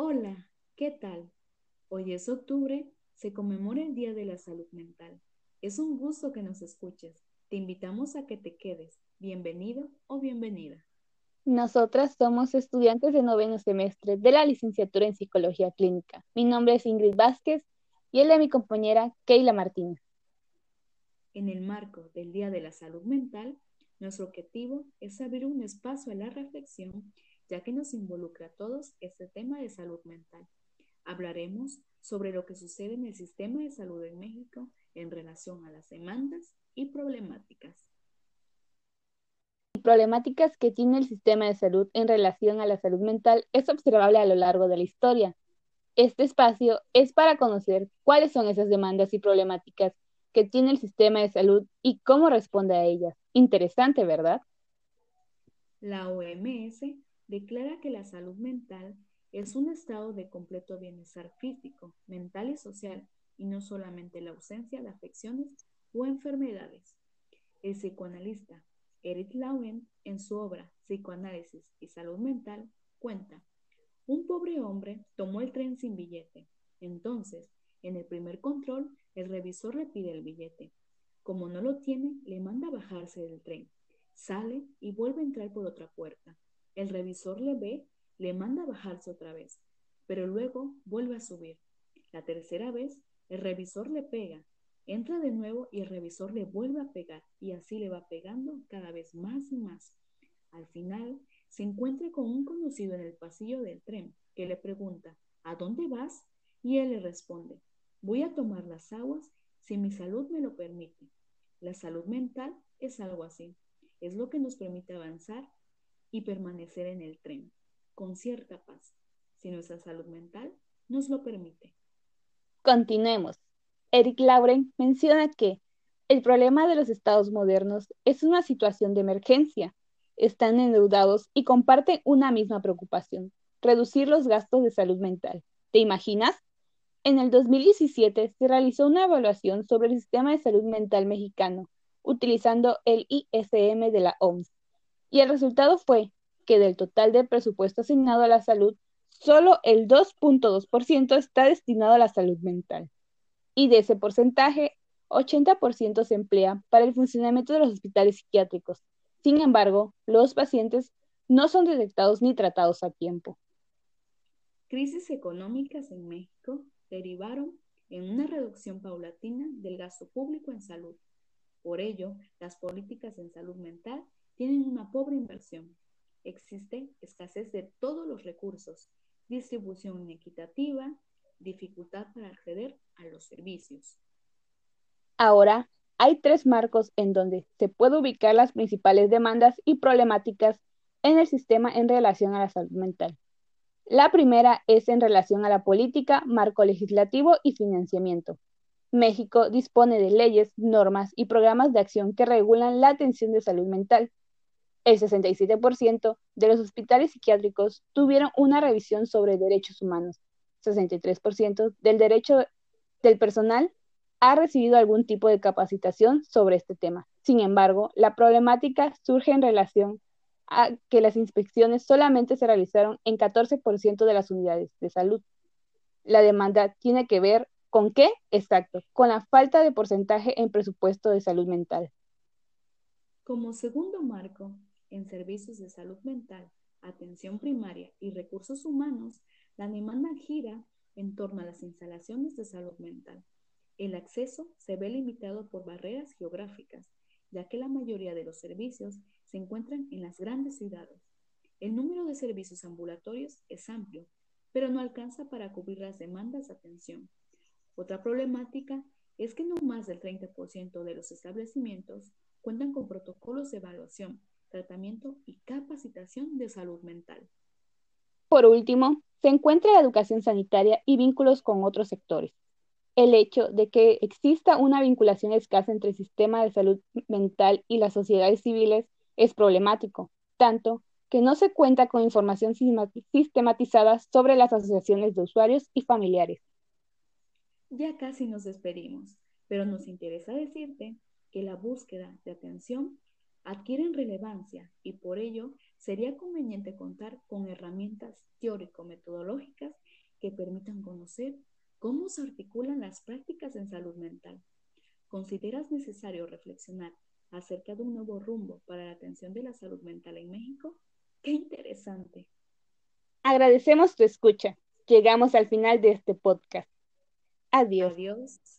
Hola, ¿qué tal? Hoy es octubre, se conmemora el Día de la Salud Mental. Es un gusto que nos escuches. Te invitamos a que te quedes. Bienvenido o bienvenida. Nosotras somos estudiantes de noveno semestre de la licenciatura en Psicología Clínica. Mi nombre es Ingrid Vázquez y el de mi compañera Keila Martínez. En el marco del Día de la Salud Mental, nuestro objetivo es abrir un espacio a la reflexión, ya que nos involucra a todos este tema de salud mental. Hablaremos sobre lo que sucede en el sistema de salud en México en relación a las demandas y problemáticas. Problemáticas que tiene el sistema de salud en relación a la salud mental es observable a lo largo de la historia. Este espacio es para conocer cuáles son esas demandas y problemáticas que tiene el sistema de salud y cómo responde a ellas. Interesante, ¿verdad? La OMS declara que la salud mental es un estado de completo bienestar físico, mental y social, y no solamente la ausencia de afecciones o enfermedades. El psicoanalista Eric Lauen, en su obra Psicoanálisis y Salud Mental, cuenta, un pobre hombre tomó el tren sin billete. Entonces, en el primer control, el revisor le pide el billete. Como no lo tiene, le manda bajarse del tren. Sale y vuelve a entrar por otra puerta. El revisor le ve, le manda bajarse otra vez, pero luego vuelve a subir. La tercera vez, el revisor le pega. Entra de nuevo y el revisor le vuelve a pegar y así le va pegando cada vez más y más. Al final, se encuentra con un conocido en el pasillo del tren que le pregunta, ¿A dónde vas? Y él le responde, voy a tomar las aguas si mi salud me lo permite. La salud mental es algo así. Es lo que nos permite avanzar y permanecer en el tren con cierta paz, si nuestra salud mental nos lo permite. Continuemos. Eric Lauren menciona que el problema de los estados modernos es una situación de emergencia. Están endeudados y comparten una misma preocupación, reducir los gastos de salud mental. ¿Te imaginas? En el 2017 se realizó una evaluación sobre el sistema de salud mental mexicano, utilizando el ISM de la OMS, y el resultado fue que del total del presupuesto asignado a la salud, solo el 2.2% está destinado a la salud mental. Y de ese porcentaje, 80% se emplea para el funcionamiento de los hospitales psiquiátricos. Sin embargo, los pacientes no son detectados ni tratados a tiempo. Crisis económicas en México derivaron en una reducción paulatina del gasto público en salud. Por ello, las políticas en salud mental tienen una pobre inversión. Existe escasez de todos los recursos, distribución inequitativa, dificultad para acceder a los servicios. Ahora, hay tres marcos en donde se puede ubicar las principales demandas y problemáticas en el sistema en relación a la salud mental. La primera es en relación a la política, marco legislativo y financiamiento. México dispone de leyes, normas y programas de acción que regulan la atención de salud mental. El 67% de los hospitales psiquiátricos tuvieron una revisión sobre derechos humanos. 63% del derecho del personal ha recibido algún tipo de capacitación sobre este tema. Sin embargo, la problemática surge en relación que las inspecciones solamente se realizaron en 14% de las unidades de salud. La demanda tiene que ver con qué? Exacto, con la falta de porcentaje en presupuesto de salud mental. Como segundo marco, en servicios de salud mental, atención primaria y recursos humanos, la demanda gira en torno a las instalaciones de salud mental. El acceso se ve limitado por barreras geográficas, ya que la mayoría de los servicios se encuentran en las grandes ciudades. El número de servicios ambulatorios es amplio, pero no alcanza para cubrir las demandas de atención. Otra problemática es que no más del 30% de los establecimientos cuentan con protocolos de evaluación, tratamiento y capacitación de salud mental. Por último, se encuentra la educación sanitaria y vínculos con otros sectores. El hecho de que exista una vinculación escasa entre el sistema de salud mental y las sociedades civiles es problemático, tanto que no se cuenta con información sistematizada sobre las asociaciones de usuarios y familiares. Ya casi nos despedimos, pero nos interesa decirte que la búsqueda de atención adquiere relevancia y por ello sería conveniente contar con herramientas teórico-metodológicas que permitan conocer cómo se articulan las prácticas en salud mental. ¿Consideras necesario reflexionar acerca de un nuevo rumbo para la atención de la salud mental en México? ¡Qué interesante! Agradecemos tu escucha. Llegamos al final de este podcast. Adiós. Adiós.